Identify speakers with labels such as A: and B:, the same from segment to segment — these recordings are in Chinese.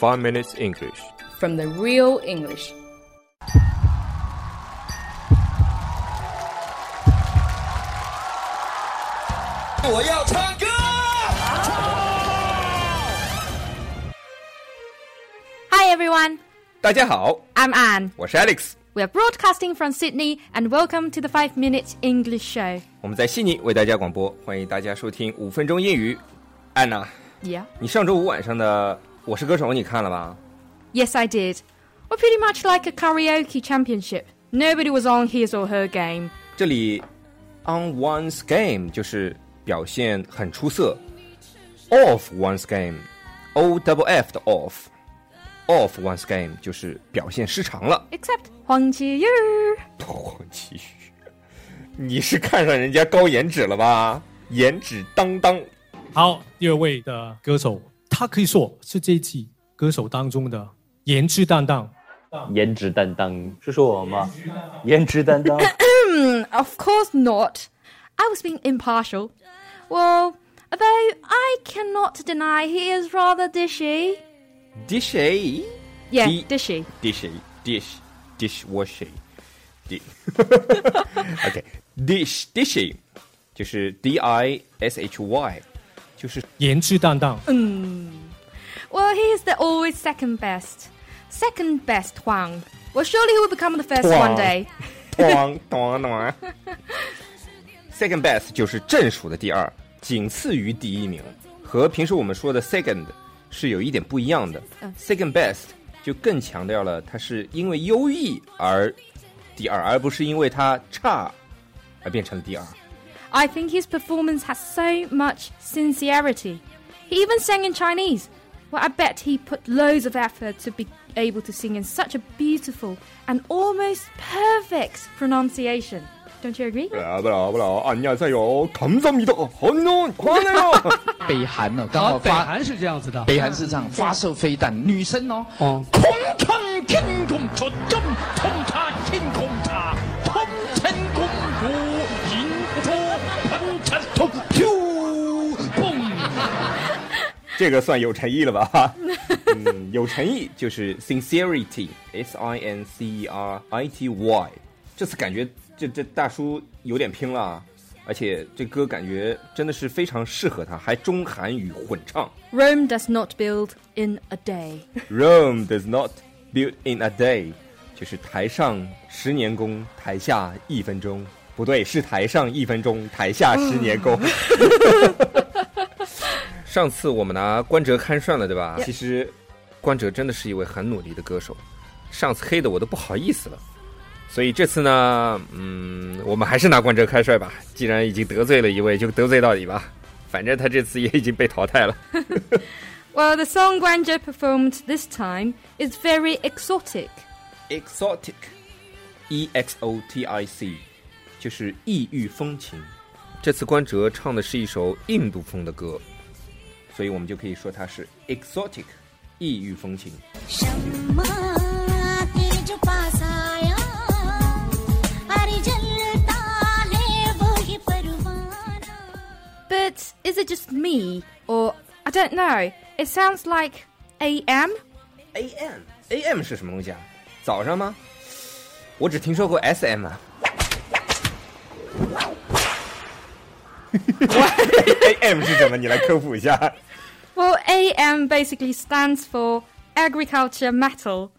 A: Five Minutes English.
B: from the real English.
C: 我要唱歌。
D: Hi everyone,
A: 大家好，
D: I'm Anne.
A: 我是 Alex，
D: We are broadcasting from Sydney and welcome to the 5 Minute English Show.
A: 我们在悉尼为大家广播，欢迎大家收听五分钟英语。安娜，
D: Yeah.
A: 你上周五晚上的《 我是歌手》你看了吧？
D: Yes, I did. We're pretty much like a karaoke championship. Nobody was on his or her game.
A: 这里 on one's game 就是表现很出色，off one's game，o double f 的 off，off one's game 就是表现失常了。
D: Except Huang Qiyu.
A: 黄奇宇，你是看上人家高颜值了吧？颜值当当。
E: 好，第二位的歌手， 他可以说是这一季歌手当中的颜值担当。
F: 颜值担当是说我吗？颜值担当
D: ，Of course not. I was being impartial. Well, although I cannot deny he is rather dishy.
A: dishy
D: Yeah,
A: Di-
D: dishy.
A: dishy dish dish washy di OK dish dishy 就是 D I S H Y 就是
E: 颜值担当，嗯
D: Well, he is the always second best. Second best Huang. Well, surely he will become the first
A: Huang.
D: one day.
A: 咣咚咚。Second best 就是正数的第二，仅次于第一名，和平时我们说的 second 是有一点不一样的。Second best 就更强调了它是因为优异而第二，而不是因为它差而变成了第二。
D: I think his performance has so much sincerity. He even sang in Chinese. Well, I bet he put loads of effort to be able to sing in such a beautiful and almost perfect pronunciation. Don't you agree?
A: 不啦不啦不啦，안녕하세요，감사합니다，很暖，快乐。
G: 北韩呢，刚
H: 啊，
G: 好发
H: 北韩是这样子的。
G: 北韩是这样发射飞弹，女生哦，
H: 哦，
G: 통창thiên 공초점 통차
A: 这个算有诚意了吧？嗯，有诚意就是 sincerity，s i n c e r i t y。这次感觉这这大叔有点拼了啊，而且这歌感觉真的是非常适合他，还中韩语混唱。
D: Rome does not build in a day.
A: Rome does not build in a day，就是台上十年功，台下一分钟。不对，是台上一分钟，台下十年功。上次我们拿关喆看涮了，对吧其实关喆真的是一位很努力的歌手，上次黑的我都不好意思了。所以这次呢，嗯，我们还是拿关喆开帅吧。既然已经得罪了一位，就得罪到底吧。反正他这次也已经被淘汰了。
D: Well, the song Guangzhou performed this time is very exotic.
A: exotic，e x o t i c，就是异域风情。这次关喆唱的是一首印度风的歌，所以我们就可以说它是 exotic，异域风情。
D: But is it just me, or I don't know? It sounds like A.M.
A: A.M. A.M. 是什么东西啊？早上吗？我只听说过 S.M. 啊。A M 是什么？你来科普一下。
D: Well, AM basically stands for agriculture metal.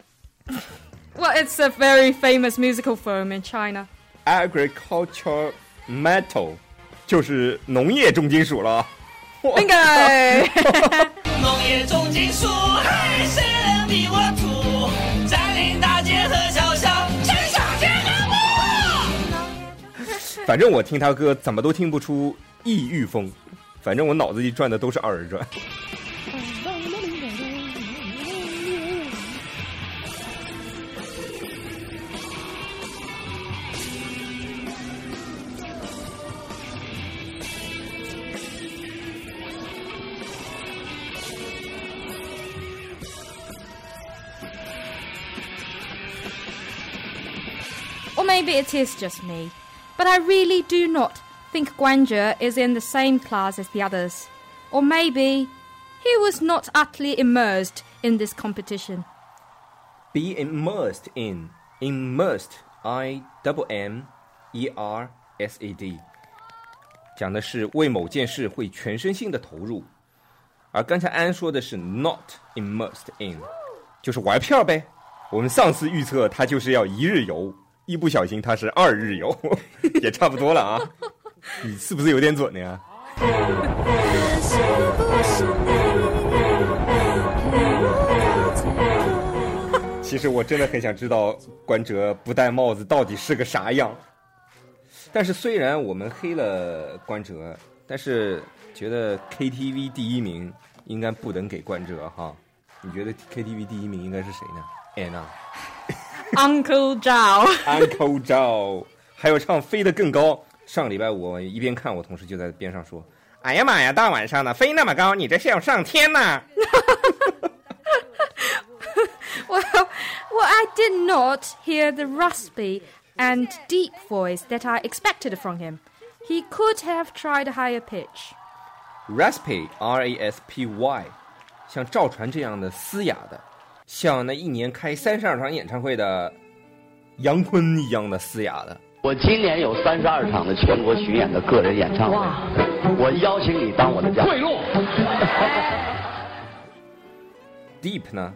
D: well, it's a very famous musical form in China.
A: Agriculture metal 就是农业重金属了。哇
D: Bingo!
C: 农业重金属，嘿，谁
A: 反正我听他歌怎么都听不出异域风，反正我脑子里转的都是二人转。
D: Or maybe it is just me. But I really do not think Guangzhou is in the same class as the others. Or maybe he was not utterly immersed in this competition.
A: Be immersed in immersed I double M E R S E D，讲的是为某件事会全身心的投入，而刚才安说的是 not immersed in，就是玩票呗。我们上次预测他就是要一日游， 一不小心他是二日游，也差不多了啊。你是不是有点准呀？其实我真的很想知道关喆不戴帽子到底是个啥样。但是虽然我们黑了关喆，但是觉得 KTV 第一名应该不能给关喆哈。你觉得 KTV 第一名应该是谁呢？Anna、
D: Uncle Zhao.
A: Uncle Zhao，还有唱《飞得更高》。上个礼拜我一边看，我同事就在边上说：“哎呀妈呀，大晚上的飞那么高，你这是要上天呐！”
D: Well, well, I did not hear the raspy and deep voice that I expected from him. He could have tried a higher pitch.
A: Raspy R A S P Y，像赵传这样的嘶哑的， 像那一年开三十二场演唱会的杨坤一样的嘶哑的。
F: 我今年有三十二场的全国巡演的个人演唱会，我邀请你当我的嘉宾。
G: 贿赂。
A: Deep 呢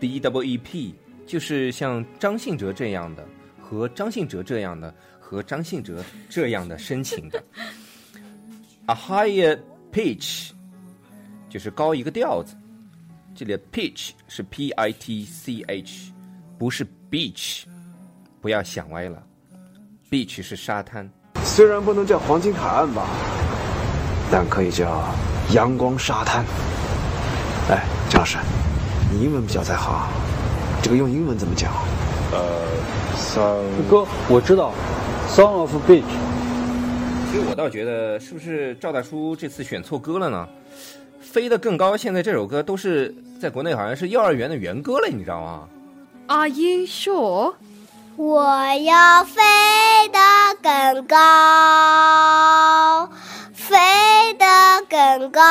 A: ，D W E P，就是像张信哲这样的，和张信哲这样的，和张信哲这样的深情的。A higher pitch，就是高一个调子。这里的 pitch 是 P I T C H，不是 beach，不要想歪了。Beach 是沙滩。
H: 虽然不能叫黄金海岸吧，但可以叫阳光沙滩。哎，张老师，你英文比较在行，这个用英文怎么讲？
I: 呃，song。哥我知道，《Song of Beach》。
A: 其实我倒觉得，是不是赵大叔这次选错歌了呢？飞得更高，现在这首歌都是在国内好像是幼儿园的原歌了，你知道吗
D: ？Are you sure?
J: 我要飞得更高，飞得更高。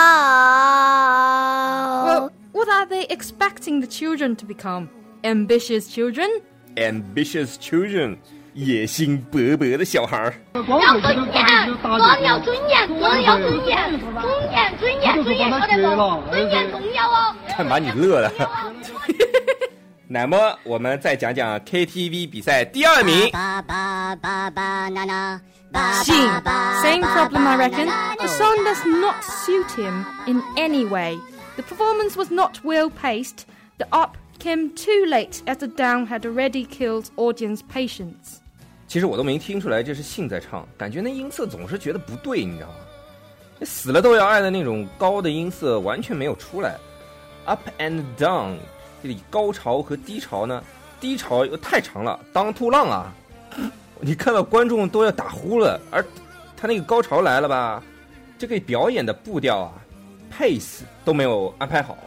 D: Well, what are they expecting the children to become? Ambitious children?
A: Ambitious children，野心勃勃的小孩儿。
K: 要尊严，光要尊严，光要尊严，尊严，尊严，尊严，晓得不？尊严重要哦。
A: 看把你乐的。那么我们再讲讲 KTV 比赛第二名。
D: Sing. Same problem, I reckon. The song does not suit him in any way. The performance was not well paced. The up came too late as the down had already killed audience patience.
A: 其实我都没听出来这是信在唱，感觉那音色总是觉得不对，你知道吗？那死了都要爱的那种高的音色完全没有出来。Up and down，这里高潮和低潮呢，低潮又太长了，当突浪啊！你看到观众都要打呼了，而他那个高潮来了吧，这个表演的步调啊，pace 都没有安排好。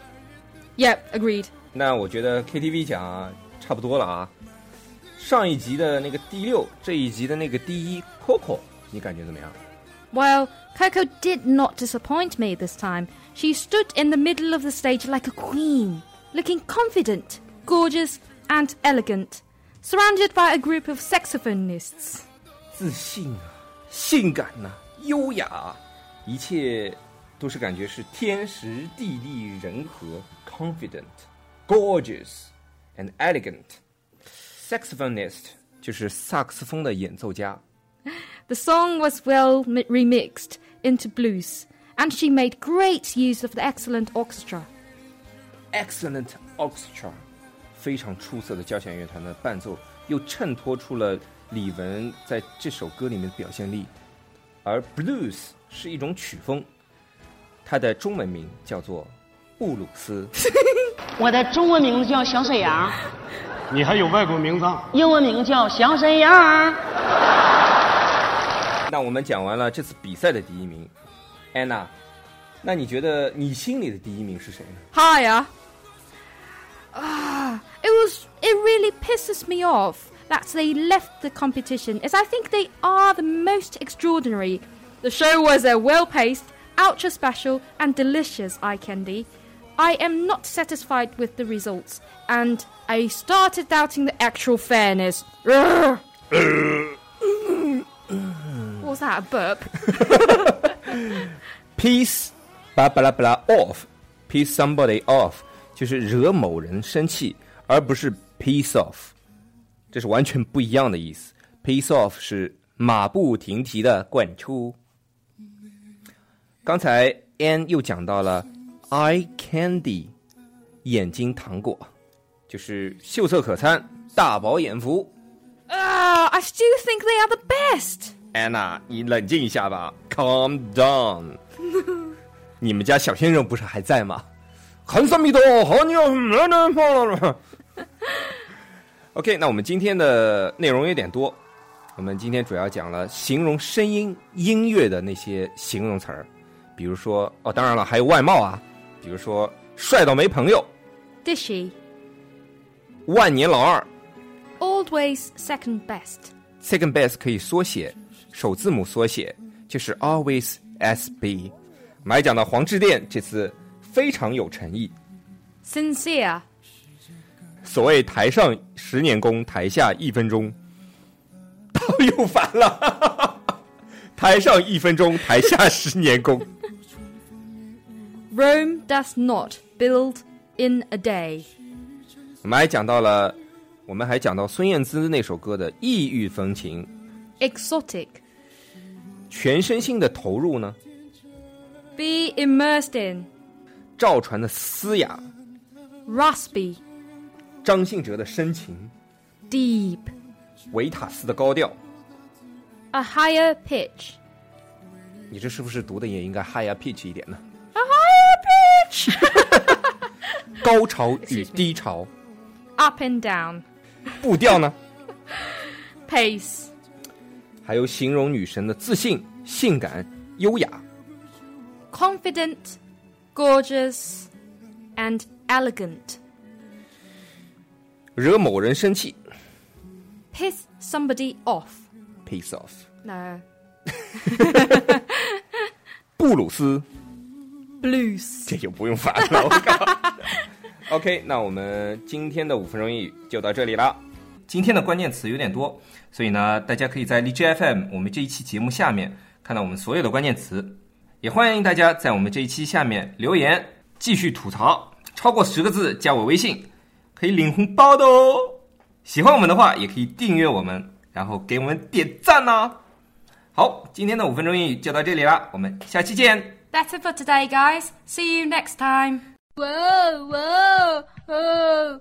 D: Yep, agreed.
A: 那我觉得 KTV 奖啊差不多了啊。上一集的那个第六，这一集的那个第一 Coco，你感觉怎么样？
D: Well, Coco did not disappoint me this time. She stood in the middle of the stage like a queen, looking confident, gorgeous, and elegant, surrounded by a group of saxophonists.
A: 自信啊，性感呐、优雅啊，一切都是感觉是天时地利人和，confident, gorgeous, and elegant. Saxophonist 就是萨克斯风的演奏家。
D: The song was well mi- remixed into blues, and she made great use of the excellent orchestra.
A: Excellent orchestra，非常出色的交响乐团的伴奏，又衬托出了李玟在这首歌里面的表现力。而 blues 是一种曲风，它的中文名叫做布鲁斯。
L: 我的中文名字叫小沈阳，
G: 你还有外国名字？
L: 英文名叫小沈阳。
A: 那我们讲完了这次比赛的第一名，安娜，那你觉得你心里的第一名是谁呢？
D: Higher. Ah, it was. It really pisses me off that they left the competition, as I think they are the most extraordinary. The show was a well-paced, ultra special, and delicious eye candy. I am not satisfied with the results, and I started doubting the actual fairness. Urgh. what was that? A burp?
A: piece 巴巴拉巴拉 off，piece somebody off 就是惹某人生气，而不是 piece off，这是完全不一样的意思。piece off 是马不停蹄的滚出。刚才 Anne 又讲到了 Eye candy，眼睛糖果，就是秀色可餐、大饱眼福。
D: Ah, I still think they are the best.
A: 安娜，你冷静一下吧，calm down。你们家小鲜肉不是还在吗？很三米多，好你要 OK，那我们今天的内容有点多，我们今天主要讲了形容声音、音乐的那些形容词儿，比如说哦，当然了，还有外貌啊，比如说帅到没朋友
D: ，Dishy.
A: 万年老二
D: Always second
A: best.，second best 可以缩写，首字母缩写就是 always SB。我们还讲到黄致电这次非常有诚意
D: ，Sincere.
A: 所谓台上十年功，台下一分钟，他 又烦了。台上一分钟，台下十年功。
D: Rome does not build in a day.
A: 我们还讲到了，我们还讲到孙燕姿那首歌的异域风情，
D: Exotic.
A: 全身心的投入呢，
D: Be immersed in.
A: 赵传的嘶哑，
D: Raspy.
A: 张信哲的深情，
D: Deep.
A: 维塔斯的高调。
D: A higher pitch.
A: 你这是不是读的也应该 higher pitch 一点呢？ 高潮与低潮
D: ，Up and down.
A: 步调呢
D: ？Pace.
A: 还有形容女神的自信、性感、优雅。
D: Confident. Gorgeous. And elegant.
A: 惹某人生气
D: Piss somebody
A: off，piss off。
D: No.
A: 布鲁斯，
D: Blues.
A: 这就不用烦了，OK，那我们今天的五分钟英语就到这里了。今天的关键词有点多，所以呢，大家可以在荔枝 FM 我们这一期节目下面看到我们所有的关键词，也欢迎大家在我们这一期下面留言，继续吐槽，超过十个字加我微信，可以领红包的哦。喜欢我们的话，也可以订阅我们，然后给我们点赞呐、好，今天的五分钟英语就到这里了，我们下期见。
D: That's it for today, guys. See you next time.
J: Whoa, whoa, whoa.